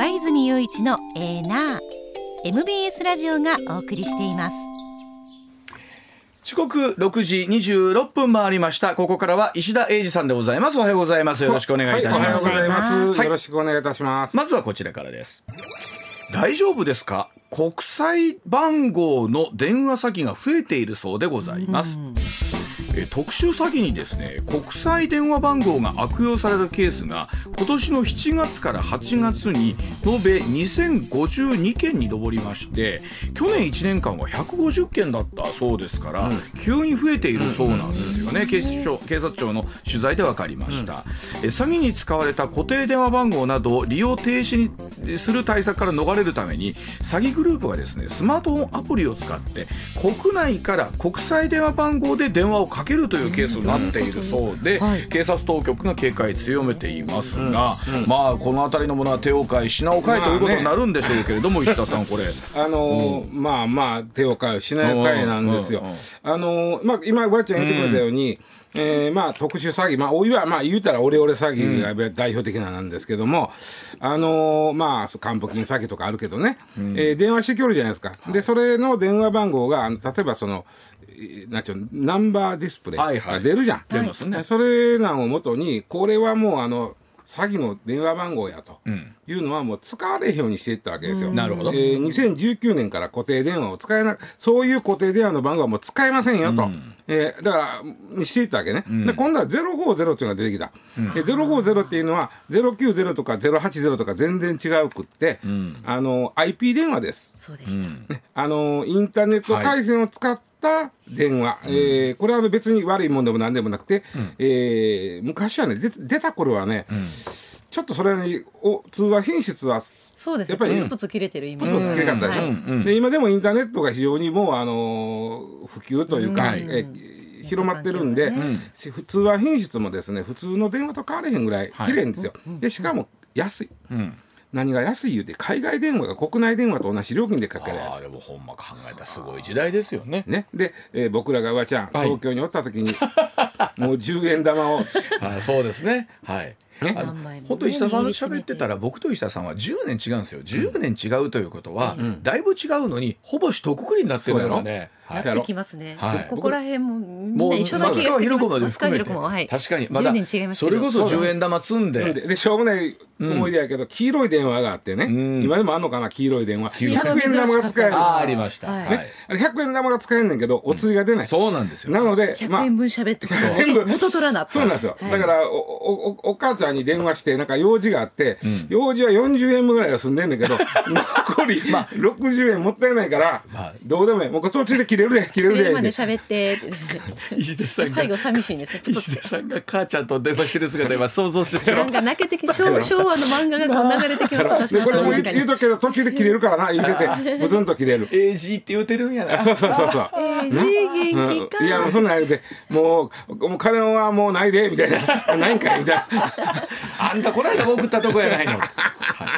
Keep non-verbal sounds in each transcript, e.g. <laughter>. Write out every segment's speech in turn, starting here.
上泉雄一のエーナー MBS ラジオがお送りしています。時刻6時26分回りました。ここからは石田英二さんでございます。おはようございます。よろしくお願いいたします、はい、おはようございます、はい、よろしくお願いいたします。まずはこちらからです。大丈夫ですか？国際番号の電話先が増えているそうでございます、え特殊詐欺にですね国際電話番号が悪用されるケースが今年の7月から8月に延べ2052件に上りまして去年1年間は150件だったそうですから、うん、急に増えているそうなんですよね、警視庁警察庁の取材で分かりました、うん、え詐欺に使われた固定電話番号などを利用停止にする対策から逃れるために詐欺グループがですねスマートフォンアプリを使って国内から国際電話番号で電話をかけるというケースになっているそうで、はい、警察当局が警戒強めていますが、まあこの辺りのものは手を変え品を変えということになるんでしょうけれども、石田さんこれ。<laughs> あのまあまあ手を変え品を変えなんですよ、あのー、まあ今わちゃん言ってくれたように、えー、まあ特殊詐欺、まあ、おいはまあ言うたらオレオレ詐欺が代表的ななんですけども、うん、あのー、まあ還付金詐欺とかあるけどね、うん、えー、電話してきょるじゃないですか、はい、でそれの電話番号が例えばそのなんちゅうナンバーディスプレイが出るじゃん、はいはい、出ますね。それなんをもとにこれはもうあの詐欺の電話番号やというのはもう使われへんようにしていったわけですよ。なるほど、えー、2019年から固定電話を使えなそういう固定電話の番号はもう使えませんよと、うん、えー、だからしていったわけね、うん、で今度は050っていうのが出てきた、うん、で050っていうのは090とか080とか全然違うくって、うん、あの IP 電話です。そうでした、ね、あのインターネット回線を使って、った電話、うん、えー、これは別に悪いもんでもなんでもなくて、うん、えー、昔はね出た頃はね、うん、ちょっとそれにお通話品質はそうですやっぱりプツプツ切れてるイメージ。プツプツ切れかったでしょ、うん、で今でもインターネットが非常にもうあのー、普及というか、うん、え広まってるんで、普通話品質もですね普通の電話と変われへんぐらい綺麗んですよ、はい、でしかも安い、うん何が安い言うて海外電話が国内電話と同じ料金でかけられる。あでもほんま考えたらすごい時代ですよね。ね。で、えー、僕らがうわちゃん、東京におった時に <laughs> もう10円玉を。<laughs> あそうですね。はいね、本当石田さん喋ってたら僕と石田さんは10年違うんですよ。10年違うということは、うん、だいぶ違うのにほぼ一括りになってるので、はい、きますね、はい、ここら辺もみんな一緒な気がしてきます確かにまだそれこそ10円玉積んで。でしょうもない思い出やけど、黄色い電話があってね、今でもあんのかな黄色い電話。100円玉が使える。あありました、ね、100円玉が使えんねんけどお釣りが出ない、そうなんですよ。なので100円分喋って元取らなそうなんですよ、だからおおお母ちゃんに電話してなんか用事があって、用事は40円分ぐらいは済んでんねんけど <laughs> 残り60円もったいないから、どうでもいい。もう途中で切れるで切れるで。まで喋って <laughs> 石田さん最後寂しいんです石田さんが母ちゃんと電話してる姿今想像してなんか泣けてき昭和 <laughs> の漫画がこう流れてきますこれも言うとけど途中で切れるからな言うててブツンと切れる。AG って言うてるんやな。そうそうそうそう。AG 元気か、いやもうそんなん言うてもうもう金はもうないでみたいな。ないんかいみたいな <laughs> あんたこの間送ったとこやないの。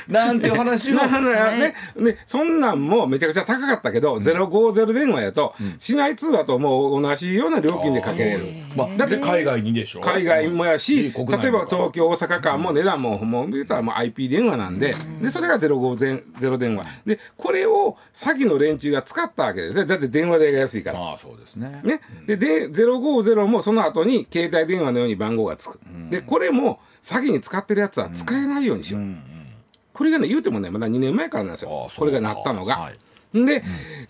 なんていう話を。ね。ね。そんなんもめちゃくちゃ高かったけど050電話やと市内通話ともう同じような料金でかけれる。まあだって海外にでしょ？海外もやし例えば東京大阪間も値段ももう言ったらもう IP 電話なんで。でそれが050電話。でこれを詐欺の連中が使ったわけですね。だって電話代が安いから。あそうですね。ね。でで050もその後に携帯電話のように番号がつく。でこれも詐欺に使ってるやつは使えないようにしよう、これがね言うてもねまだ2年前からなんですよ。これがなったのが。はい。で、うん、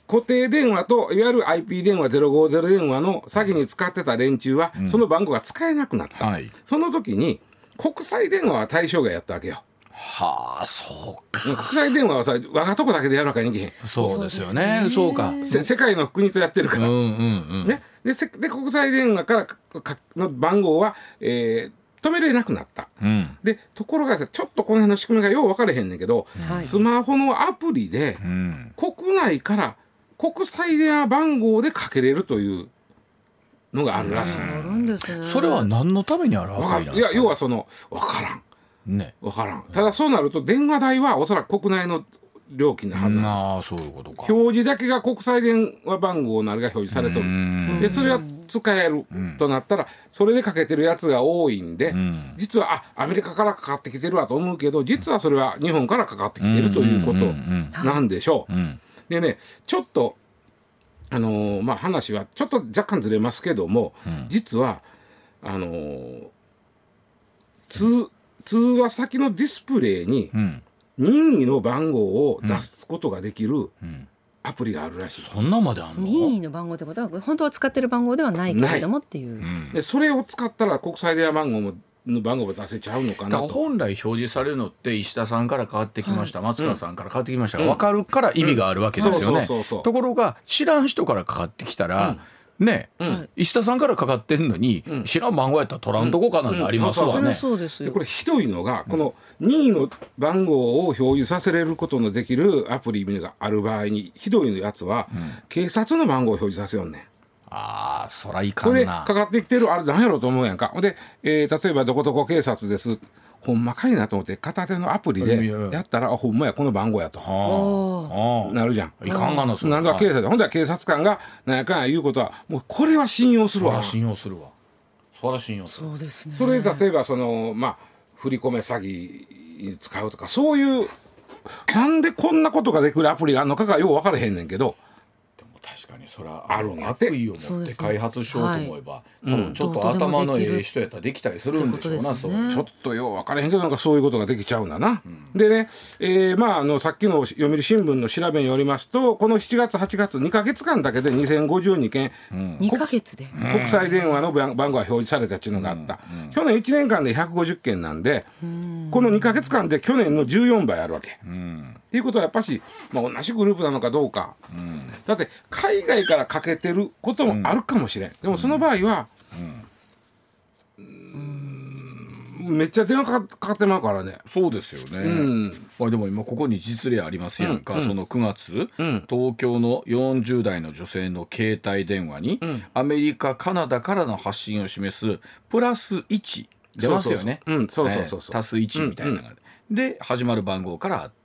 固定電話といわゆる IP 電話050電話の詐欺に使ってた連中は、うん、その番号が使えなくなった、はい、その時に国際電話は対象外やったわけよ。はあそうか。国際電話はさ我がとこだけでやるわけにいけへんそうですよね。そうか。世界の国とやってるから、うんうんうん、ね、でで国際電話からかの番号は、えー、止めれなくなった、うん、でところがちょっとこの辺の仕組みがよう分かれへんねんけど、はい、スマホのアプリで、うん、国内から国際電話番号でかけれるというのがあるらしい。それは何のためにあるわけいや要はその分からん。ね、分からん。ただそうなると電話代はおそらく国内の料金のはずなああそういうことか。表示だけが国際電話番号なりが表示されとる。でそれが使えるとなったらそれでかけてるやつが多いんで、実はあアメリカからかかってきてるわと思うけど実はそれは日本からかかってきてるということなんでしょう。でねちょっとあのーまあ話はちょっと若干ずれますけども、実はあのー通通話先のディスプレイにうん任意の番号を出すことができるん。アプリがあるらしい。そんなまであんの？任意の番号ってことは本当は使ってる番号ではないけれどもっていう。うんでそれを使ったら国際電話番号もの番号も出せちゃうのかだからなと。本来表示されるのって石田さんから変わってきました、松川さんから変わってきましたが、分かるから意味があるわけですよね。ところが知らん人からかかってきたら、ね、ん石田さんからかかってんのに、知らん番号やったら取らんとこかなんてありますわねですよでこ。れひどいのがこの任意の番号を表示させれることのできるアプリがある場合にひどいやつは警察の番号を表示させよんねん。ああそらいかこれでんなか。かってきてるあれ何やろうと思うやんか。ほんで、えー例えばどこどこ警察です。ほんまかいなと思って片手のアプリでやったらあほんまやこの番号やとなるじゃん。いかんがなそれなんだ警察ほんでは警察官がなんやかんや言うことはもうこれは信用するわ。信用するわ。そら信用する。そうですね。それで例えばそのまあ振り込め詐欺に使うとかそういうなんでこんなことができるアプリがあるのかがよう分からへんねんけどかにそれはあるんやって悪意を持って開発しようと思えば、多分ちょっと頭のええ人やったらできたりするんでしょうな、そうちょっとよう分からへんけどなんかそういうことができちゃうんだな。でね、えーまああのさっきの読売新聞の調べによりますとこの7月8月2か月間だけで2052件、二ヶ月で？国際電話の番番号が表示されたっていうのがあった、去年1年間で150件なんで、この2か月間で去年の14倍あるわけ。っていうことはやっぱし、まあ、同じグループなのかどうか、だって海外からかけてることもあるかもしれん、でもその場合は、うん。めっちゃ電話かかってまうからね。そうですよね、ん。まあ、でも今ここに実例ありますやんか、その9月、ん。東京の40代の女性の携帯電話に、アメリカカナダからの発信を示すプラス1出ますよね。そうそうそう。うんそうそうそうえー足す1みたいなのが、で始まる番号からあって、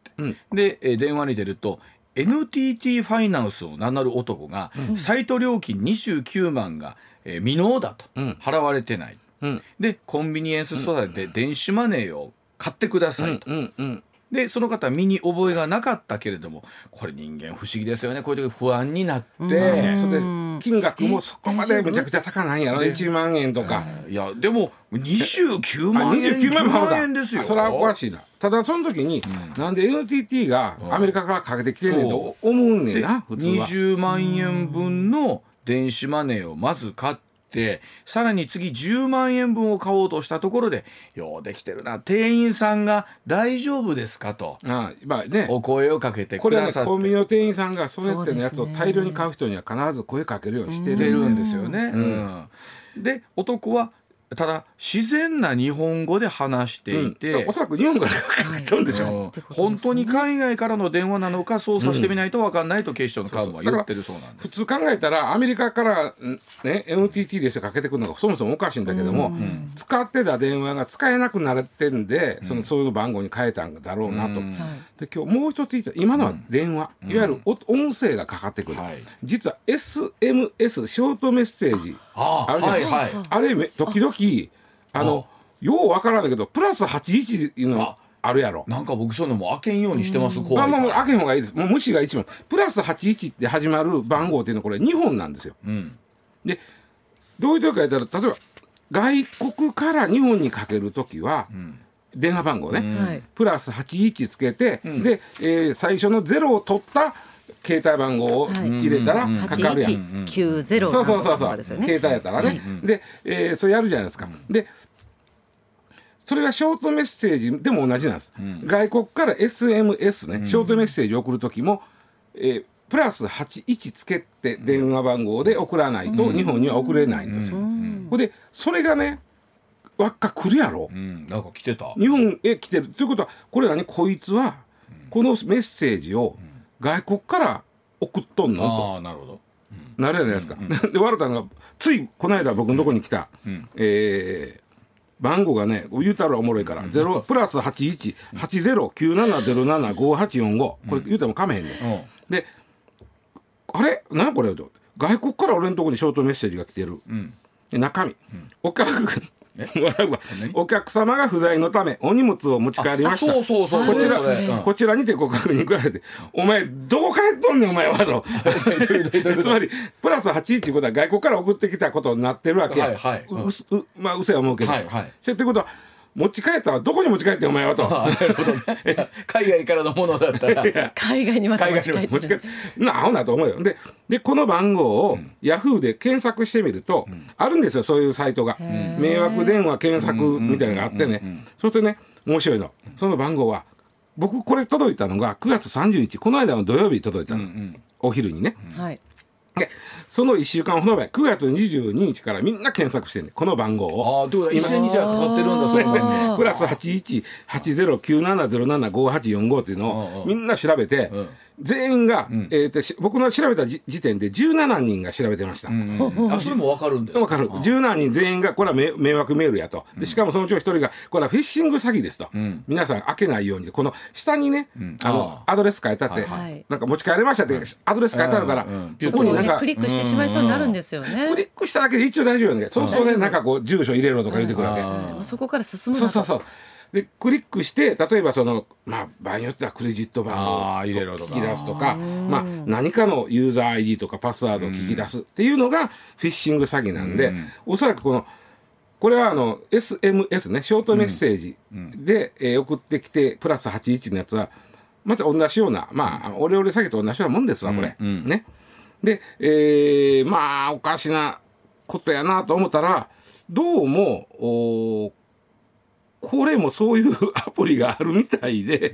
で、えー電話に出ると NTT ファイナンスを名乗る男が、サイト料金29万が、えー未納だと、払われてない、ん。でコンビニエンスストアで電子マネーを買ってくださいと、うんうんでその方は身に覚えがなかったけれどもこれ人間不思議ですよね。こういう時不安になって、それで金額もそこまでめちゃくちゃ高ないんやろ？1万円とか。い。やでも29あ万円29万も払うか円ですよ。あそれはおかしいな。ただその時に、なんで NTT がアメリカからかけてきてんねんと思うねんな普通は。20万円分の電子マネーをまず買ってさらに次10万円分を買おうとしたところで「ようできてるな。店員さんが大丈夫ですか?」と。あまあね。お声をかけてこれはねくださって。コンビニの店員さんがそれってのやつをそうですね。大量に買う人には必ず声かけるようにして出るるんですよね。うん。で男はただ自然な日本語で話していて、おそらく日本からかけてるんでしょ、はいうん本当に海外からの電話なのか操作してみないと分かんないと警視庁の幹部は言ってるそうなんです。普通考えたらアメリカからんね NTT でしてかけてくるのがそもそもおかしいんだけども、使ってた電話が使えなくなってんで、そのそういう番号に変えたんだろうなと。うん。で今日もう一つ言った今のは電話、いわゆるお音声がかかってくる、はい。実は SMS ショートメッセージあああるじゃんはいはい。あれめ時々あのようわからんだけどプラス81いうのああるやろ。なんか僕そういうのも開けんようにしてます。まあまあもう怖いから。開けん方がいいです。もう無視が一番。プラス81って始まる番号っていうのはこれ2本なんですよ。うん。でどういう時か言ったら例えば外国から日本にかける時は、電話番号ね、はい。プラス81つけて、で、えー最初のゼロを取った携帯番号を入れたらかかるやん。八一九ゼロそうそうそう。そう、ね。携帯やったらね、で、えーそれやるじゃないですか、でそれがショートメッセージでも同じなんです、外国から SMS ね、ショートメッセージを送る時も、えープラス81つけて電話番号で送らないと日本には送れないんですよ、ほんでそれがね輪っか来るやろ、うん。なんか来てた。日本へ来てる。ということはこれ何？こいつはこのメッセージを外国から送っとんの？と。ああなるほど。なるじゃないですか。<laughs> で笑ったのがついこの間僕のとこに来た、えー番号がね言うたらおもろいから、ゼロプラス818097075845これ言うてもかめへんね、ん、であれ？何これ？と。外国から俺のとこにショートメッセージが来てる、中身、お客お客様が不在のためお荷物を持ち帰りました。そうそうそうこちら、こちらにてご確認ください。お前どこ帰っとんねんお前はと。<laughs> <laughs> つまりプラス81ことは外国から送ってきたことになってるわけや、はいはい、ううまあうせは思うけど、はいはい、ってことは持ち帰ったらどこに持ち帰ってお前はと。なるほどね。海外からのものだったら。海外にまた持ち帰って。持ち帰って。なあほなと思うよ。で、でこの番号をヤフーで検索してみると、うん、あるんですよそういうサイトが。迷惑電話検索みたいなのがあってね。そしてね面白いの。その番号は僕これ届いたのが9月31日この間の土曜日届いたの。うんうん、お昼にね。はい。でその1週間ほど前9月22日からみんな検索してねこの番号を。ああということは一緒にじゃかかってるんだそれプラス818097075845っていうのをみんな調べて、うん全員が、うん、えーと、僕の調べた時点で17人が調べてました。うんうん、あそれも分かるんですか？分かる。17人全員がこれは迷惑メールやと。でしかもそのうちの一人がこれはフィッシング詐欺ですと、うん、皆さん開けないように。この下にね、あのアドレス書いてあって、はい、なんか持ち帰れましたってアドレス書いてあるから、そこになんかクリックしてしまいそうになるんですよね。クリックしただけで一応大丈夫なんだけどそうそうねなんかこう住所入れろとか言ってくるわけ。そこから進むそうそうそうでクリックして例えばその、まあ、場合によってはクレジット番号を聞き出すとかまあ、何かのユーザー ID とかパスワードを聞き出すっていうのがフィッシング詐欺なんで、おそらくこのこれはあの SMS ねショートメッセージで、えー、送ってきてプラス81のやつはまた同じようなまあオレオレ詐欺と同じようなもんですわこれ、ね。で、えー、まあおかしなことやなと思ったらどうもおこれもそういう <laughs> アプリがあるみたいで。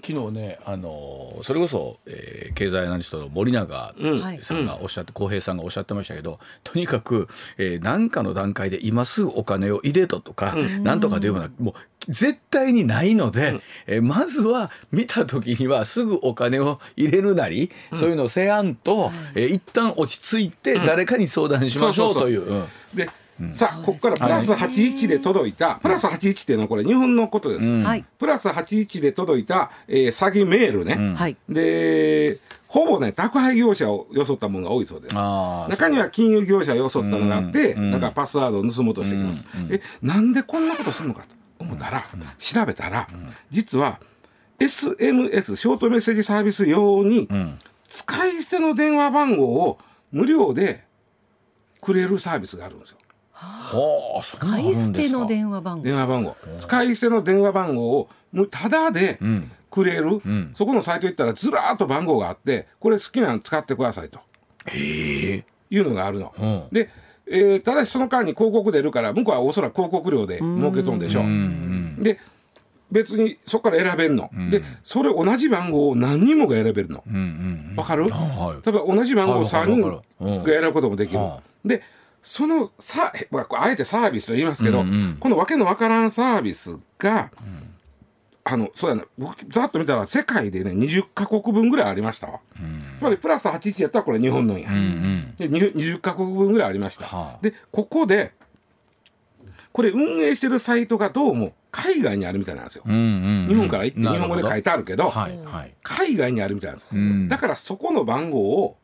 昨日ねあのそれこそ、えー、経済アナリストの森永さんがおっしゃって浩、うん、平さんがおっしゃってましたけどとにかく何、えー、かの段階で今すぐお金を入れととか、うん、なんとかでいうようなもう絶対にないので、うん、えー、まずは見た時にはすぐお金を入れるなり、うん、そういうのをせやんと、えー、一旦落ち着いて誰かに相談しましょうという。でさあここからプラス81で届いた、プラス81っていうのはこれ日本のことです、プラス81で届いた、えー、詐欺メールね、でほぼね宅配業者を装ったものが多いそうです。中には金融業者を装ったのがあって、なんかパスワードを盗もうとしてきます、えなんでこんなことするのかと思ったら、調べたら、実は SMS ショートメッセージサービス用に、使い捨ての電話番号を無料でくれるサービスがあるんですよ。はあ、使い捨ての電話番号。電話番号。使い捨ての電話番号をただでくれる、うん、そこのサイト行ったらずらっと番号があってこれ好きなの使ってくださいと。いうのがあるの。うん、で、えー、ただしその間に広告出るから向こうはおそらく広告料で儲けとんでしょう。で別にそこから選べるの、うん、でそれ同じ番号を何人もが選べるの。わ、うんうん、かる、はい、例えば同じ番号を3人が選ぶこともできる、はい、でそのさあえてサービスと言いますけど、うんうん、このわけのわからんサービスが、うん、あのそうやな僕ざっと見たら世界でね20か国分ぐらいありましたわ、うん、つまりプラス81やったらこれ日本のんや、うんうん、で20か国分ぐらいありました、はあ、でここでこれ運営してるサイトがどうも海外にあるみたいなんですよ、うんうんうん、日本から行って日本語で書いてあるけど、はいはい、海外にあるみたいなんです、うん、だからそこの番号を、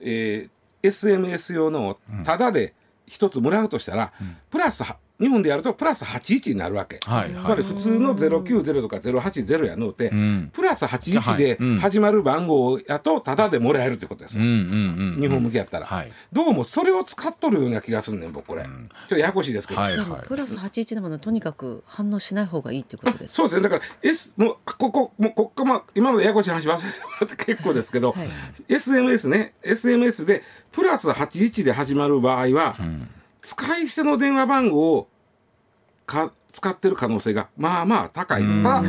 えー、SMS 用のただで一つもらうとしたら、うん、プラス日本でやるとプラス81になるわけ、はいはい、つまり普通の090とか080やのって、うん、プラス81で始まる番号やとタダでもらえるってことです、うん、日本向けやったら、はい、どうもそれを使っとるような気がすんねん僕これ、うん、ちょっとややこしいですけど、はいはい、プラス81でもとにかく反応しない方がいいってことですそうですね。だから、S、もうここもうここ、ま、今のややこしい話忘れてもらって結構ですけど、はい、SMS ね。SMS でプラス81で始まる場合は、うん使い捨ての電話番号をか使ってる可能性がまあまあ高いです。ただ、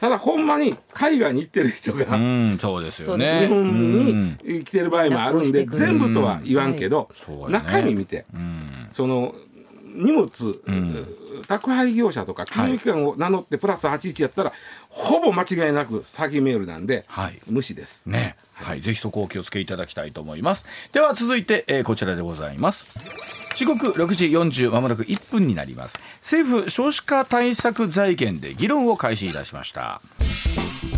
ただほんまに海外に行ってる人が、そうですよね。日本に来てる場合もあるんで、全部とは言わんけど、中身見て、その荷物、宅配業者とか金融機関を名乗ってプラス81やったら、ほぼ間違いなく詐欺メールなんで、無視です。ね。はい、ぜひそこをお気をつけいただきたいと思います。では続いて、えー、こちらでございます。時刻6時40まもなく1分になります。政府少子化対策財源で議論を開始いたしました。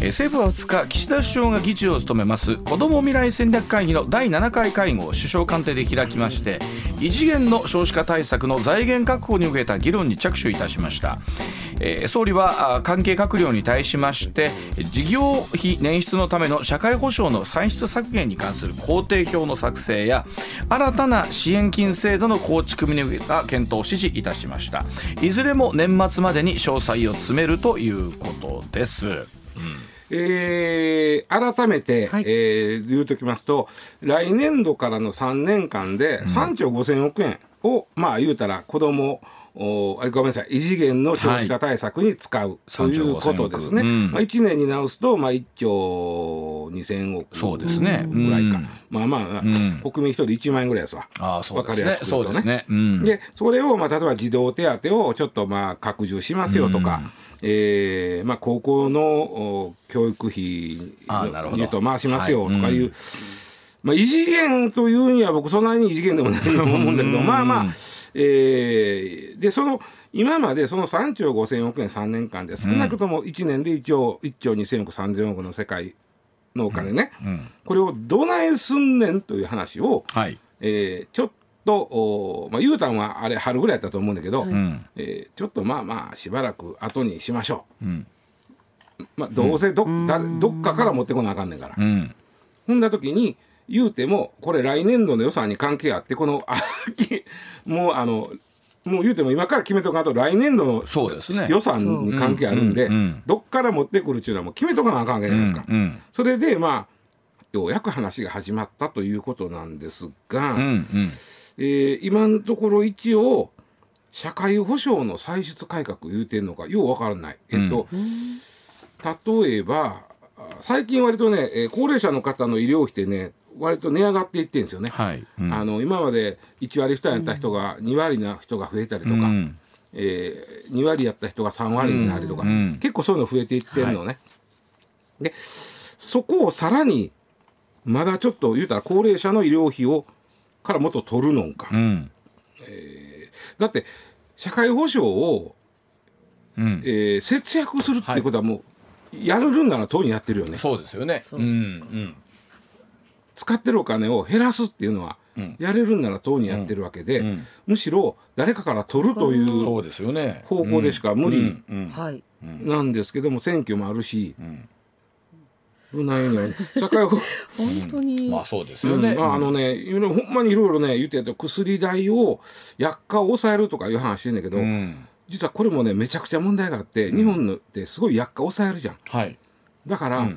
政府は2日岸田首相が議長を務めます。子ども未来戦略会議の第7回会合を首相官邸で開きまして異次元の少子化対策の財源確保に向けた議論に着手いたしました、総理は関係閣僚に対しまして事業費捻出のための社会保障の歳出削減に関する工程表の作成や新たな支援金制度の構築に向けた検討を指示いたしました。いずれも年末までに詳細を詰めるということです、うんえー、改めて、はい、えー、言うときますと、来年度からの3年間で3兆5000億円を、うん、まあ言うたら子供おごめんなさい。異次元の少子化対策に使う、はい、ということですね、う。ん、まあ、1年に直すと、まあ、1兆2000億そうですね、ぐらいか、うん、まあまあ、うん、国民一人1万円ぐらいですわ、あそうですね、分かりやすく言うとね。そね。でそれを、まあ、例えば児童手当をちょっとまあ拡充しますよとか、えーまあ、高校の教育費にと回しますよとかいう、はい、まあ、異次元というには僕そんなに異次元でもないと思うんだけどまあまあ、えー、でその今までその3兆5000億円3年間で少なくとも1年で1兆 ,1 兆2000億3000億の世界のお金ね、うん。うん、これをどないすんねんという話を、はい、えー、ちょっととお、まあ、ゆうたんはあれ春ぐらいやったと思うんだけど、うん、えー、ちょっとまあまあしばらく後にしましょう、うん、まあ、どうせど,、だどっかから持ってこなあかんねんから、うん、ほんだ時に言うてもこれ来年度の予算に関係あってこの秋もうあのもう言うても今から決めとかんと来年度の予算に関係あるんで、どっから持ってくるっていうのはもう決めとかなあかんわけじゃないですか。それでまあようやく話が始まったということなんですが、うんうん。えー、今のところ一応社会保障の歳出改革言うてんのかようわからない。えっと、例えば最近割とね、えー、高齢者の方の医療費ってね割と値上がっていってるんですよね、はい。うん、あの今まで1割負担やった人が2割な人が増えたりとか、うん、えー、2割やった人が3割になりとか、うん、結構そういうの増えていってるのね。はい、でそこをさらにまだちょっと言うたら高齢者の医療費をからもっと取るのか、うん、えー、だって社会保障を、うん、えー、節約するっていうことはもう、やるんなら党にやってるよね。そうですよね、うんうん、使ってるお金を減らすっていうのは、うん、やれるんなら党にやってるわけで、うん、むしろ誰かから取るという方向でしか無理なんですけども選挙もあるし。ないね社会 <laughs> 本当に、まあそうですよね、まああのねほんまにいろいろね言ってて薬代を薬価を抑えるとかいう話してんだけど、実はこれもねめちゃくちゃ問題があって、日本ってすごい薬価抑えるじゃん、はい、だから、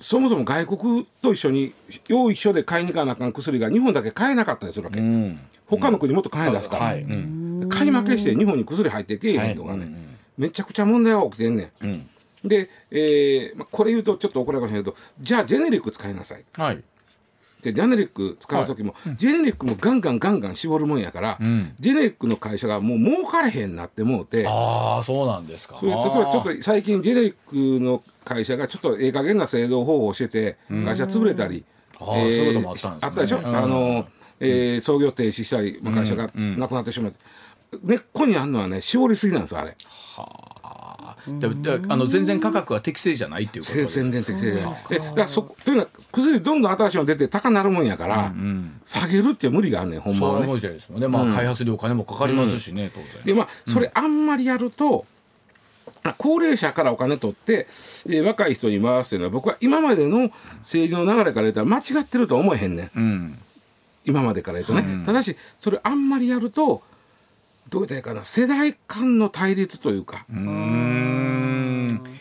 そもそも外国と一緒に用意一緒で買いに行かなあかん薬が日本だけ買えなかったりするわけ、うん、他の国もっと買え出すから、はい。うん、買い負けして日本に薬入ってけえへんとかね、はい、めちゃくちゃ問題が起きてんねん、うん。で、えーまあ、これ言うとちょっと怒られるかもしれないけどじゃあジェネリック使いなさい。はいでジェネリック使う時も、はい、ジェネリックもガンガンガンガン絞るもんやから、うん、ジェネリックの会社がもう儲かれへんなって思うてああそうなんですか。それ例えばちょっと最近ジェネリックの会社がちょっとええ加減な製造方法をしてて会社潰れたりあ,、えー、そういうこともあったんです、ね、あったでしょ、あの、えー、創業停止したり会社がなくなってしまって、根っこにあるのはね絞りすぎなんですあれ。はあ。であの全然価格は適正じゃないっていうことです。全然適正じゃない。えだからそというのは薬どんどん新しいの出て高なるもんやから、うんうん、下げるって無理があるねほんまはね。そうですもんね。まあ、開発料お金もかかりますしね、うん、当然。でまあそれあんまりやると、高齢者からお金取って、えー、若い人に回すというのは僕は今までの政治の流れから言ったら間違ってるとは思えへんね、うん、今までから言うとね、うん、ただしそれあんまりやるとどう言ったらいいかな世代間の対立というか。うん。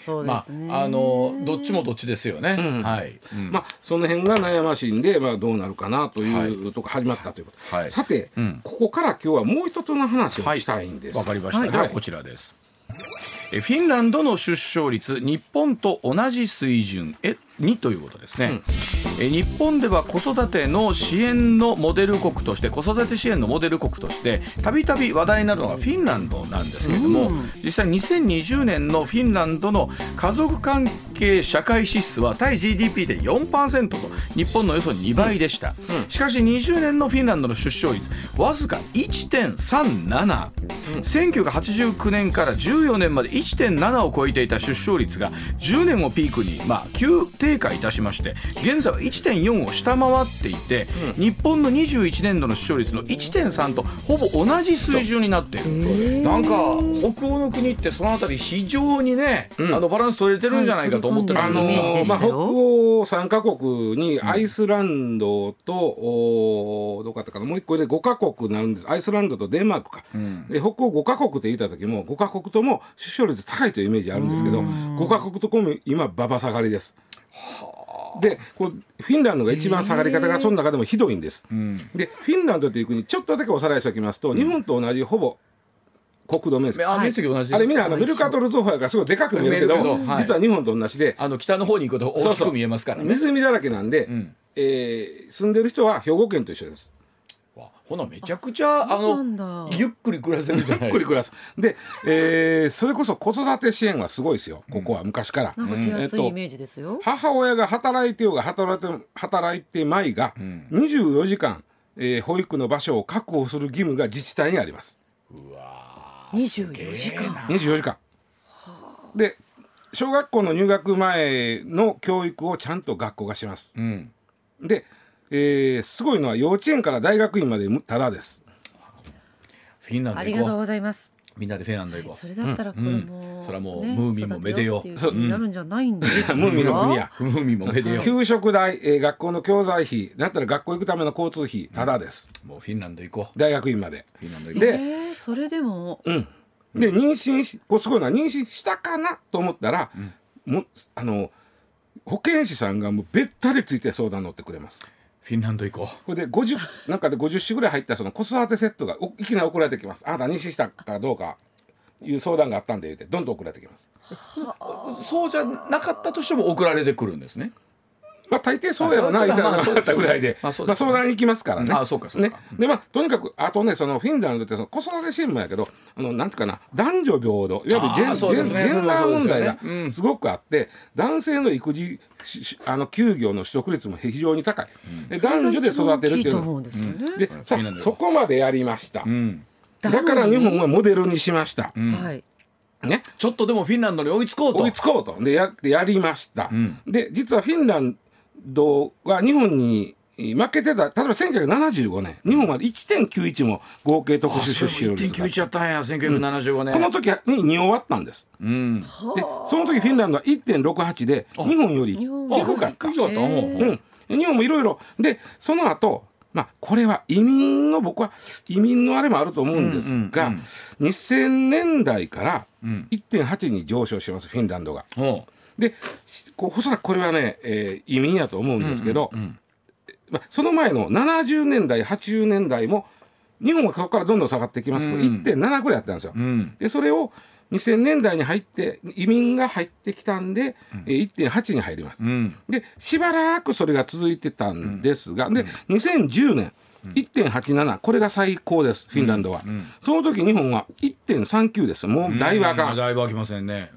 そうですね、まあ、あのどっちもどっちですよね、うん、はい、うん、まあその辺が悩ましいんで、まあ、どうなるかなというとこ始まったということ、はい、さて、うん、ここから今日はもう一つの話をしたいんです。わ、はい、かりました、はい、ではこちらです、フィンランドの出生率日本と同じ水準へにということですね、うん、え日本では子育ての支援のモデル国として子育て支援のモデル国としてたびたび話題になるのがフィンランドなんですけれども、うん、実際2020年のフィンランドの家族関計社会支出は対 GDP で4%と日本のおよそ2倍でした、うん。うん、しかし20年のフィンランドの出生率わずか1.37、うん、1989年から14年まで1.7を超えていた出生率が10年をピークに、まあ、急低下いたしまして現在は1.4を下回っていて、日本の21年度の出生率の1.3とほぼ同じ水準になっている。なんか北欧の国ってそのあたり非常にね、あのバランス取れてるんじゃないかと思ってるんですよ、はい、まあ、北欧3か国にアイスランドと、おどうかったかな？もう一個で5か国になるんです。アイスランドとデンマークか、うん、で北欧5か国って言った時も5か国とも出生率高いというイメージあるんですけど5か国とも今ばば下がりです。でこうフィンランドが一番下がり方がその中でもひどいんです。でフィンランドという国ちょっとだけおさらいしておきますと、日本と同じほぼ国土面積、あ面積同じあれみんなあのメルカトルゾファーがすごいでかく見えるけど、はい、実は日本と同じであの北の方に行くと大きく見えますから、ね、湖だらけなんで、うん、えー、住んでる人は兵庫県と一緒です。ほなめちゃくちゃあのゆっくり暮らせるじゃないですか。ゆっくり暮らす。で、えー、それこそ子育て支援はすごいですよ。ここは昔から。なんか手厚いイメージですよ。母親が働いてようが働いて働いてまいが、うん、24時間、えー、保育の場所を確保する義務が自治体にあります。うわ。24時間。24時間。で小学校の入学前の教育をちゃんと学校がします。うん、でえー、すごいのは幼稚園から大学院までただです。フィンランドありがとうございます。みんなでフィンランド行こう。それだったらこれも、うん、それはもう、ね、ムーミンもめでよう。そうなるんじゃないんです <laughs> ムーミンの国や。ムーミンもめでよう。給食代、えー、学校の教材費、だったら学校行くための交通費ただです。もうフィンランド行こう。大学院まで。フィンランド行こう。で、えー、それでも。うん。で妊娠し、こうすごいな妊娠したかなと思ったら、うん、もあの保健師さんがもうべったりついて相談乗ってくれます。フィンランド行こう。これで50なんかで50種ぐらい入ったその子育てセットがいきなり送られてきます。あなた妊娠したかどうかいう相談があったんで言ってどんどん送られてきます。<laughs> そうじゃなかったとしても送られてくるんですね。まあ大抵そうやろなみたいなのがあったぐらいで、まあ相談行きますからね。あそうかそうか。ね、でまあとにかくあとねそのフィンランドってその子育て支援もやけどあのなんていうかな男女平等いわゆるジェン,、ジェンダー問題がすごくあって、男性の育児あの休業の取得率も非常に高い。で男女で育てるっていうのでさそこまでやりました。だから日本はモデルにしました。はい。ね、ちょっとでもフィンランドに追いつこうと。追いつこうと。でややりました、うん、で実はフィンランドが日本に負けてた例えば1975年日本は1.91も合計特殊出資率1.91やったんや1975年、この時に2終わったんです、うん、でその時フィンランドは1.68で日本より低かった、うん、日本もいろいろ。でその後まあこれは移民の僕は移民のあれもあると思うんですが、うんうんうん、2000年代から1.8に上昇しますフィンランドが。でおそらくこれはね、えー、移民やと思うんですけど、うんうんうん、まあ、その前の70年代80年代も日本はそこからどんどん下がってきますうん、1.7ぐらいあったんですよ。うん、でそれを2000年代に入って移民が入ってきたんで、うん、1.8に入ります。うん、でしばらくそれが続いてたんですが、うん、で2010年1.87これが最高ですフィンランドは、その時日本は1.39です。もうだいぶあかん、だいぶあきませんね、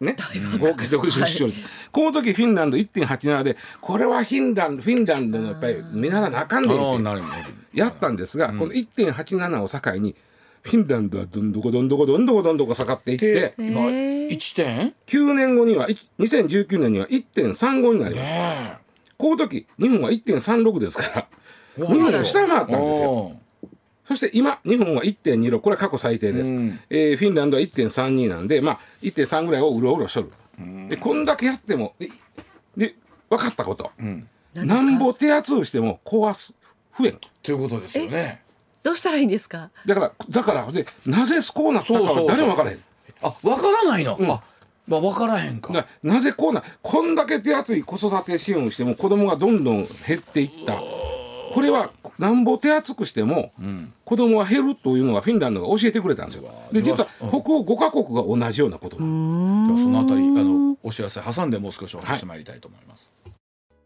ね、合計特殊出生率、はい、この時フィンランド1.87でこれはフィンランドフィンランドのやっぱり見習わなあかんでってやったんですが、うん、この1.87を境にフィンランドはどんどこどんどこどんどこどんどこ下がっていって今1点 ?9 年後には2019年には1.35になります。この時日本は1.36ですから日本が下回ったんですよ。そして今、日本は1.26、これは過去最低です。うん、えー、フィンランドは1.32なんで、まあ、1.3ぐらいをうろうろしとる。うん、で、こんだけやっても、で、分かったこと。うん、なんぼ手厚しても壊す、増えん。ということですよね。どうしたらいいんですか？だから、だから、で、なぜこうなったかは誰も分からへん。あ、分からないの、うん、あまあ、分からへんかなぜこうなこんだけ手厚い子育て支援をしても子供がどんどん減っていったこれはなんぼ手厚くしても、うん、子供は減るというのがフィンランドが教えてくれたんですよ。で実は北欧5か国が同じようなことなの。そのあたりあのお知らせ挟んでもう少しお話してまいりたいと思います。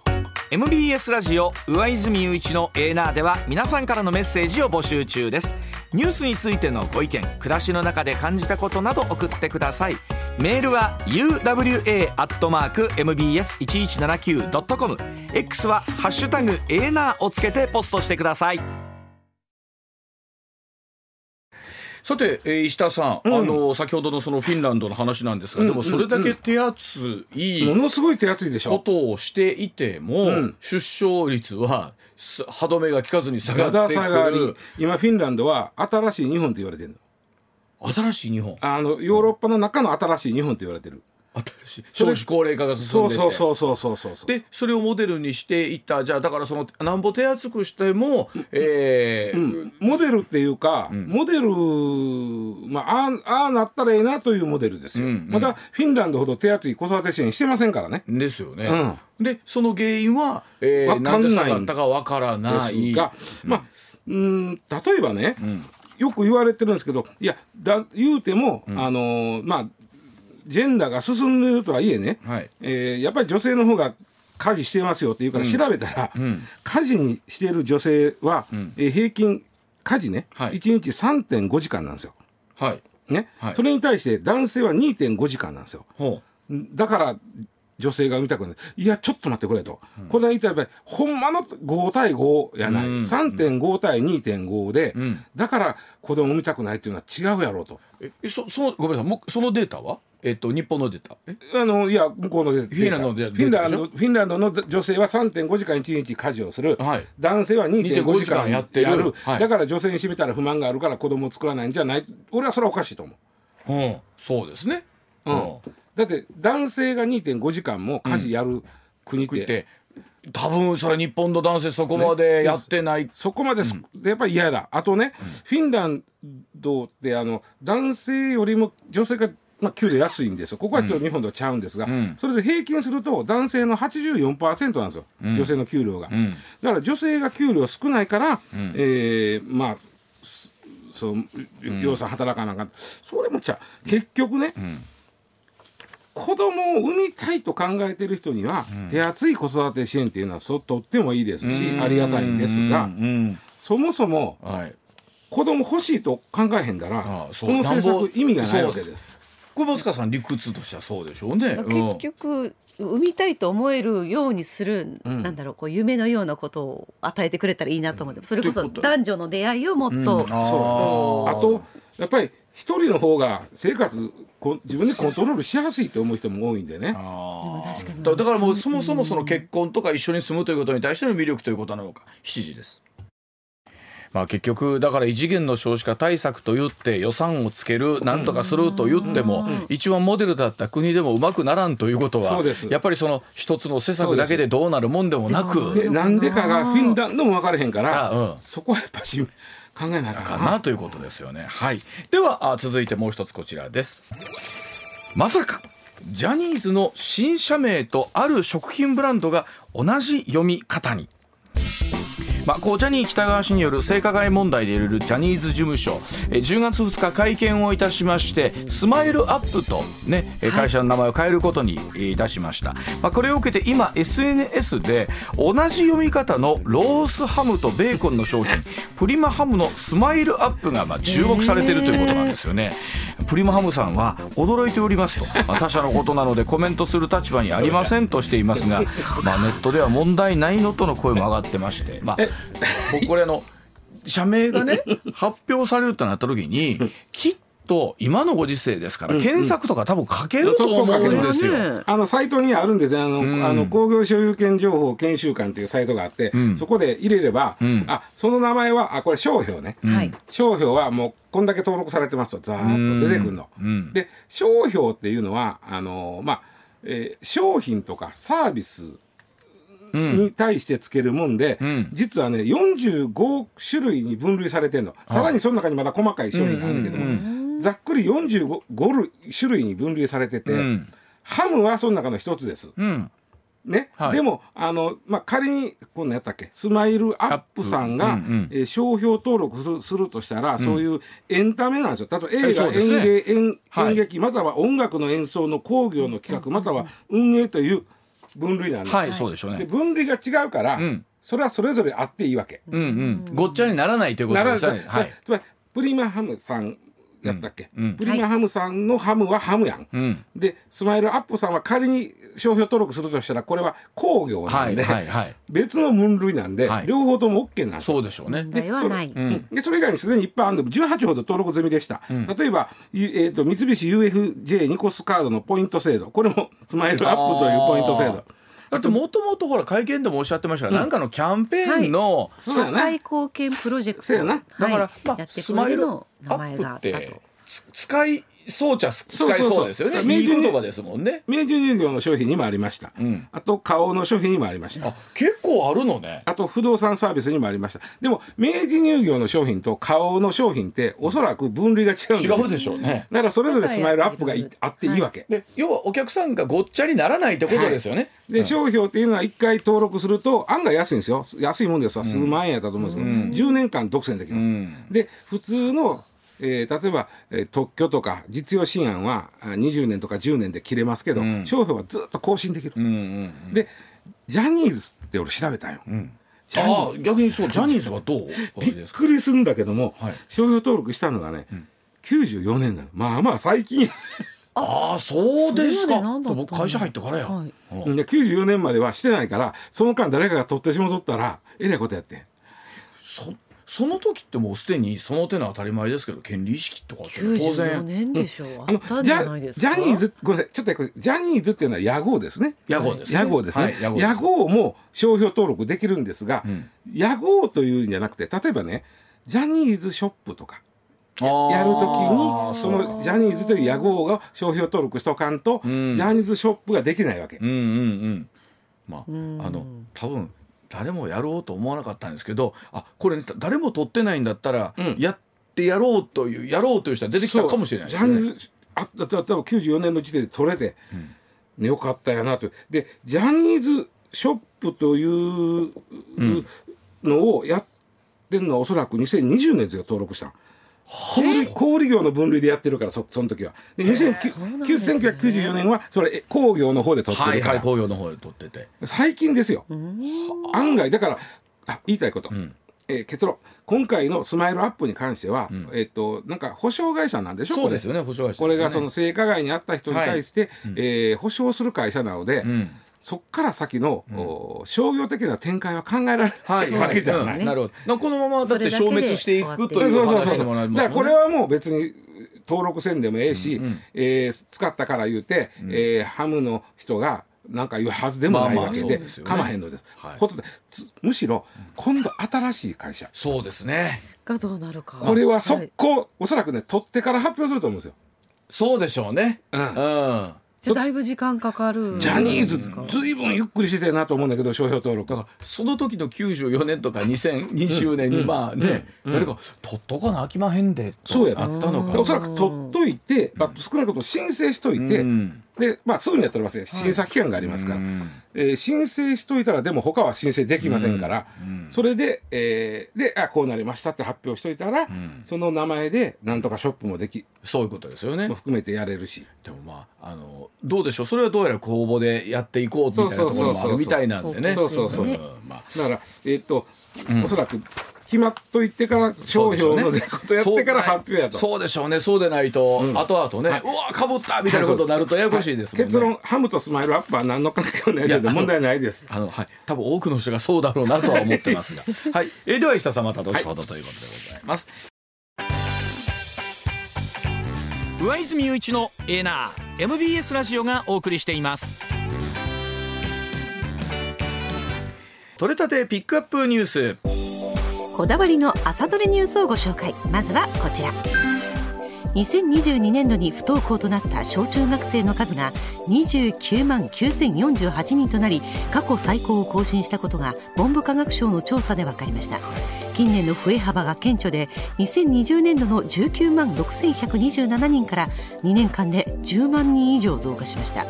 はい、MBS ラジオ上泉雄一のエーナーでは皆さんからのメッセージを募集中ですニュースについてのご意見暮らしの中で感じたことなど送ってくださいメールは uwa.mbs1179.com X は「ハッシュタグエーナー」をつけてポストしてください。さて、えー、石田さん、うん、あの先ほどのそのフィンランドの話なんですが、うん、でもそれだけ手厚い、ものすごい手厚いでしょ。ことをしていても、うん、出生率は歯止めが効かずに下がってくる。今フィンランドは新しい日本と言われてるの新しい日本。あのヨーロッパの中の新しい日本と言われてる。新しい。少子高齢化が進んでそうそうそうそうそうそうでそれをモデルにしていった。じゃあだからそのなんぼ手厚くしても、えー、うん、モデルっていうか、うん、モデルまあああなったらええなというモデルですよ、まだフィンランドほど手厚い子育て支援してませんからね。ですよね、うん、でその原因は、えー、分かんない。んだかわからない。が、まあうん例えばね、よく言われてるんですけどい。やだ言うても、あのまあジェンダーが進んでるとはいえね、はい、えー、やっぱり女性の方が家事してますよって言うから調べたら、うん。うん、家事にしている女性は、うん、えー、平均家事ね、はい、1日3.5時間なんですよ。はい。ね、はい、それに対して男性は2.5時間なんですよ。だから女性が産みたくないいやちょっと待ってくれと、うん、これは言ったらほんまの5対5やない、うん、3.5対2.5で、うん、だから子供産みたくないっていうのは違うやろうと。えそそのごめんなさい。そのデータは？えっと、日本のデータ？あのいや向こうのデータ。フィンランドフィンランドフィンランドの女性は3.5時間1日家事をする、はい、男性は2.5時間やってる。はい、だから女性に占めたら不満があるから子供を作らないんじゃない？俺はそれはおかしいと思う、うん、そうですね、うん、だって男性が2.5時間も家事やる国って、うん、多分それ日本の男性そこまでやってない、ね、そこまで、うん、やっぱり嫌だ。あとね、フィンランドってあの男性よりも女性がまあ、給料安いんですよ。ここはちょっと日本とはちゃうんですが、うん、それで平均すると男性の84%なんですよ、うん、女性の給料が、うん、だから女性が給料少ないから、うん、えー、まあそう要さん働かなかった、それもちゃ結局ね、子供を産みたいと考えてる人には、手厚い子育て支援っていうのはそとってもいいですし、ありがたいんですが、そもそも、はい、子供欲しいと考えへんだらその政策意味がないわけです。これ塚さん理屈としてはそうでしょうね。結局、産みたいと思えるようにする、うん、なんだろうこう夢のようなことを与えてくれたらいいなと思って、それこそ男女の出会いをもっと、うん、ああとやっぱり一人の方が生活こ自分でコントロールしやすいと思う人も多いんでね。だからもうそもそもその結婚とか一緒に住むということに対しての魅力ということなのか。7時です。まあ、結局だから異次元の少子化対策と言って予算をつけるなんとかすると言っても一番モデルだった国でもうまくならんということはやっぱりその一つの施策だけでどうなるもんでもなく。なんでかがフィンランドも分からへんから、うん、そこはやっぱし考えなかなということですよね。はい、では続いてもう一つこちらです。まさかジャニーズの新社名とある食品ブランドが同じ読み方に。まあ、こうジャニー喜多川氏による性加害問題で揺れるジャニーズ事務所。え10月2日会見をいたしましてスマイルアップと、ね、会社の名前を変えることにいたしました、まあ、これを受けて今 SNS で同じ読み方のロースハムとベーコンの商品プリマハムのスマイルアップがまあ注目されているということなんですよね。プリマハムさんは驚いておりますと、<laughs> まあ、他社のことなのでコメントする立場にありませんとしていますが、まあ、ネットでは問題ないのとの声も上がってまして、まあ、僕これあの社名がね <laughs> 発表されるとなった時にきっと今のご時世ですから、検索とか多分書けると思うんですよ。あのサイトにあるんですあの、うん、あの工業所有権情報研修館というサイトがあって、うん、そこで入れれば、うん、あその名前はあこれ商標ね、商標はもうこんだけ登録されてますとざーっと出てくるの。で商標っていうのはあのまあ、えー、商品とかサービスに対してつけるもんで、うん、実はね45種類に分類されてるの。さらにその中にまだ細かい商品があるんだけども、ざっくり45種類に分類されてて、うん、ハムはその中の一つです。うん。ね、はい、でもあの、まあ、仮にこんなやったっけ？スマイルアップさんが、うんうん、えー、商標登録するするとしたら、うん、そういうエンタメなんですよ。例えば映画、演芸演演劇、または音楽の演奏の興行の企画、または運営という分類なんです、はい、そうでしょうね。分類が違うから、うん、それはそれぞれあっていいわけ、うんうん、ごっちゃにならないということですね、はい、つまりプリマハムさんやったっけ、うん、プリマハムさんのハムはハムやん、はい、でスマイルアップさんは仮に商標登録するとしたらこれは工業なんで、はいはいはい、別の分類なんで、はい、両方とも OK なんそうでしょうね。でそれ,、でそれ以外にすでにいっぱいあるんで18ほど登録済みでした、うん、例えば、えーと、三菱 UFJ ニコスカードのポイント制度。これもスマイルアップというポイント制度だってもともとほら会見でもおっしゃってましたが、うん、なんかのキャンペーンの、社会貢献プロジェクト。だから、まあ、スマイルアップって使いそうちゃ使いそうですよね。いい言葉ですもんね。明治乳業の商品にもありました。うん、あと花王の商品にもありました。あ結構あるのね。あと不動産サービスにもありました。でも明治乳業の商品と花王の商品っておそらく分類が違うんですよ。違うでしょうね。だからそれぞれスマイルアップがあっていいわけ。で要はお客さんがごっちゃにならないってことですよね。はい、で、商標っていうのは一回登録すると案外安いんですよ。安いもんですわ数万円やったと思うんですけど、うん、10年間独占できます。うん、で普通のえー、例えば、えー、特許とか実用新案は20年とか10年で切れますけど、うん、商標はずっと更新できる、うんうんうん、でジャニーズって俺調べたんよ、うん、ああ逆にそうジャニーズはどう？<laughs> びっくりするんだけども、はい、商標登録したのがね、うん、94年なの。まあまあ最近 <laughs> ああそうですか。僕会社入ってからや、はい、で94年まではしてないからその間誰かが取ってしもとったらえらいことやってそその時ってもうすでにその手の当たり前ですけど権利意識とかって当然。年でしょう、うん、あのジャジャニーズごめんなさい。ちょっとジャニーズっていうのは屋号ですね。屋号ですね。屋号ですね、屋号も商標登録できるんですが、うん、屋号というんじゃなくて例えばねジャニーズショップとかやるときにそのジャニーズという屋号が商標登録しとかんと、うん、ジャニーズショップができないわけ。うんうんうん。まあ、あの多分誰もやろうと思わなかったんですけどあこれ、ね、誰も取ってないんだったら、うん、やってやろうというやろうという人は出てきたかもしれないですね。ジャニーズあだ多分94年の時点で取れて、うん、よかったやなと。でジャニーズショップというのをやってるのはおそらく2020年ですよ登録した小売小売業の分類でやってるからそその時は。で1994年はそれ工業の方で取ってるから、はいはい、工業の方で取ってて。最近ですよ。案外だからあ言いたいこと、うん、えー、結論。今回のスマイルアップに関しては、うん、えっ、ー、となんか保証会社なんでしょ？そうですよね保証会社、ね、これがその性加害にあった人に対して、はい、えー、保証する会社なので、うんそこから先の、うん、商業的な展開は考えられないわけじゃない。なるほど。このままだって消滅していくという話でもなります、ね、だからこれはもう別に登録せんでもええし、うんうん、えー、使ったから言うて、うん、えー、ハムの人がなんか言うはずでもないわけで,、かまへんのです。はい、ことでむしろ今度新しい会社。そうですね。がどうなるか。これは速攻、はい、おそらくね取ってから発表すると思うんですよ。そうでしょうね。うん。うんじゃだいぶ時間かかるジャニーズずいぶんゆっくりしてたなと思うんだけど商標登録。だからその時の94年とか2020年にまあね、誰か取っとかなあきまへんでそうやあったのかおそらく取っといて、まあ、少なくとも申請しといて、でまあすぐにやっておりません。審査期間がありますから、えー、申請しといたらでも他は申請できませんから、それで,、えー、であこうなりましたって発表しといたら、その名前でなんとかショップもできそういうことですよね。含めてやれるし。でもまああのどうでしょう？それはどうやら公募でやっていこうみたいなところもあるみたいなんでね。そうそうそう、まあ、だからえー、っと、おそらく決まっといてから商標のことやってから発表やと。そうでしょうね。そうでないと、うん、後々ね、はい、うわかぶったみたいなことになるとややこしいですもんね、結論ハムとスマイルアップは何の関係もない。けど問題ない。ですあのはい。多分多くの人がそうだろうなとは思ってますがはい、えー、では石田さんまた後ほどとい。うことでござい。ます、はい、上泉雄一のエナー MBS ラジオがお送りしてい。ます取れたてピックアップニュースこだわりの朝どれニュースをご紹介。まずはこちら。2022年度に不登校となった小中学生の数が29万9048人となり過去最高を更新したことが文部科学省の調査で分かりました。近年の増え幅が顕著で2020年度の19万6127人から2年間で10万人以上増加しました。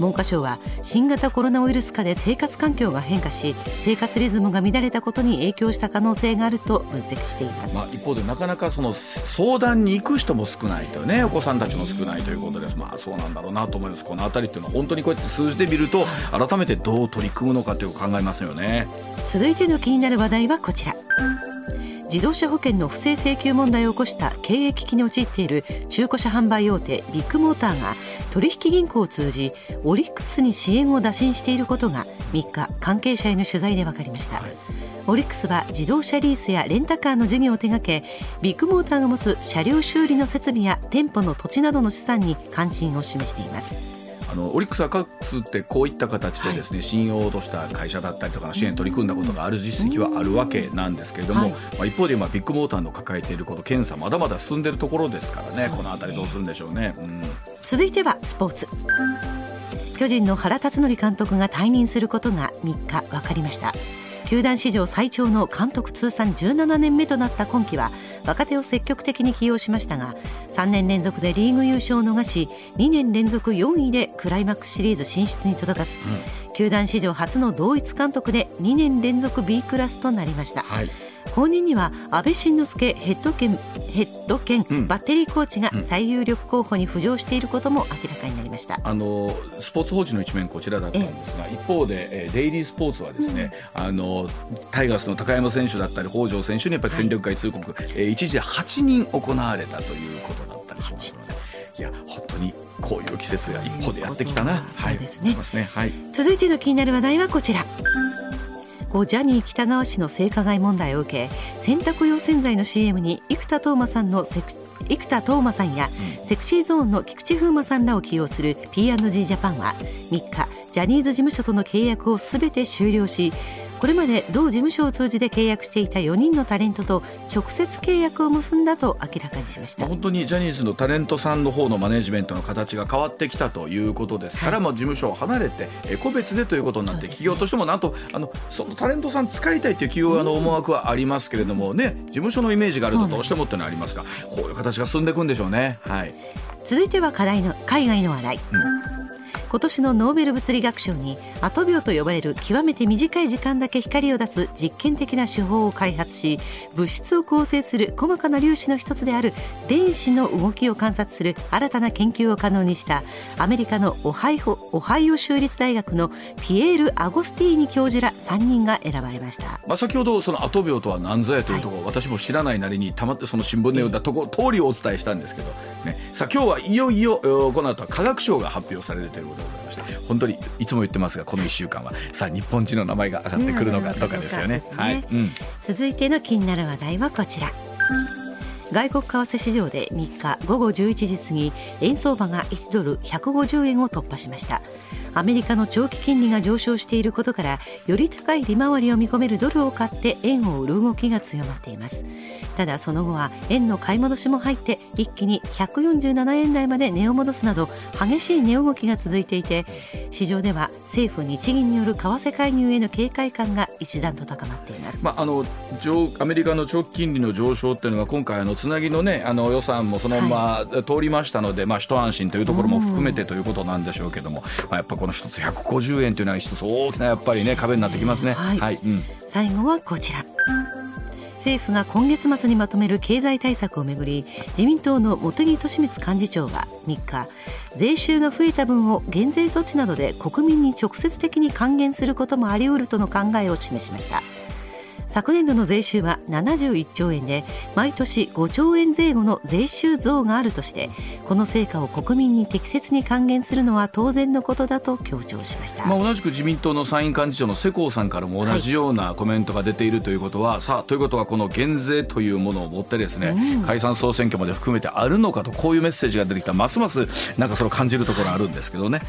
文科省は新型コロナウイルス下で生活環境が変化し生活リズムが乱れたことに影響した可能性があると分析しています、まあ、一方でなかなかその相談に行く人も少ないとねお子さんたちも少ないということです。まあそうなんだろうなと思います。この辺りっていうのは本当にこうやって数字で見ると改めてどう取り組むのかという考えますよね。続いての気になる話題はこちら自動車保険の不正請求問題を起こした経営危機に陥っている中古車販売大手ビッグモーターが取引銀行を通じオリックスに支援を打診していることが3日関係者への取材で分かりました、はい、オリックスは自動車リースやレンタカーの事業を手掛けビッグモーターが持つ車両修理の設備や店舗の土地などの資産に関心を示していますあのオリックス・アカックスってこういった形でですね、はい、信用とした会社だったりとかの支援に取り組んだことがある実績はあるわけなんですけれども、はい、まあ、一方で今ビッグモーターの抱えていること検査まだまだ進んでいるところですからね、ね、この辺りどうするんでしょうね、うん、続いてはスポーツ。巨人の原辰徳監督が退任することが3日分かりました球団史上最長の監督通算17年目となった今季は若手を積極的に起用しましたが3年連続でリーグ優勝を逃し2年連続4位でクライマックスシリーズ進出に届かず、うん、球団史上初の同一監督で2年連続 B クラスとなりました。はい後任には安倍晋之助ヘッド兼ヘッド兼バッテリーコーチが最有力候補に浮上していることも明らかになりました、あのスポーツ報知の一面こちらだったんですが一方でデイリースポーツはですね、うん、あのタイガースの高山選手だったり北条選手にやっぱり戦力外通告、はい、一時で8人行われたということだったりしますので。い。や本当にこういう季節が一歩でやってきたな。そうですね。はい、続いての気になる話題はこちら。故ジャニー喜多川氏の性加害問題を受け洗濯用洗剤の CM に生田斗真さんの生田斗真さんや、うん、セクシーゾーンの菊池風磨さんらを起用する P&G ジャパンは3日ジャニーズ事務所との契約をすべて終了しこれまで同事務所を通じて契約していた4人のタレントと直接契約を結んだと明らかにしました。本当にジャニーズのタレントさんの方のマネジメントの形が変わってきたということですから、はい、もう事務所を離れて個別でということになって、ね、企業としてもなんとあのそのタレントさん使いたいという企業の思惑はありますけれどもね、事務所のイメージがあるとどうしてもっていうのはありますがこういう形が進んでいくんでしょうね。はい、続いては課題の海外の話題、うん今年のノーベル物理学賞にアト秒と呼ばれる極めて短い時間だけ光を出す実験的な手法を開発し物質を構成する細かな粒子の一つである電子の動きを観察する新たな研究を可能にしたアメリカのオハイオハイオ州立大学のピエール・アゴスティーニ教授ら3人が選ばれました、まあ、先ほどそのアト秒とは何ぞやというところ、はい、私も知らないなりにたまってその新聞の読んだところ通りをお伝えしたんですけど、ね、さあ今日はいよいよこの後は科学賞が発表されるということでございまして本当にいつも言ってますがこの1週間は。さあ日本人の名前が上がってくるのかとかですよね。はい、続いての気になる話題はこちら。外国為替市場で3日午後11時過ぎ円相場が1ドル150円を突破しましたアメリカの長期金利が上昇していることからより高い利回りを見込めるドルを買って円を売る動きが強まっています。ただその後は円の買い戻しも入って一気に147円台まで値を戻すなど激しい値動きが続いていて市場では政府日銀による為替介入への警戒感が一段と高まっています、まあ、あのアメリカの長期金利の上昇っていうのは今回あのつなぎの,、ね、あの予算もそのまま通りましたので、はい、まあ、一安心というところも含めてということなんでしょうけども、まあ、やっぱこの一つ150円というのは一つ大きなやっぱりね壁になってきますね。はい、はいうん、最後はこちら政府が今月末にまとめる経済対策をめぐり自民党の茂木敏光幹事長は3日税収が増えた分を減税措置などで国民に直接的に還元することもあり得るとの考えを示しました。昨年度の税収は71兆円で毎年5兆円前後の税収増があるとしてこの成果を国民に適切に還元するのは当然のことだと強調しました、まあ、同じく自民党の参院幹事長の世耕さんからも同じようなコメントが出ているということは、はい、さあということはこの減税というものをもってですね、うん、解散総選挙まで含めてあるのかとこういうメッセージが出てきた。ますますなんかそれを感じるところあるんですけどね。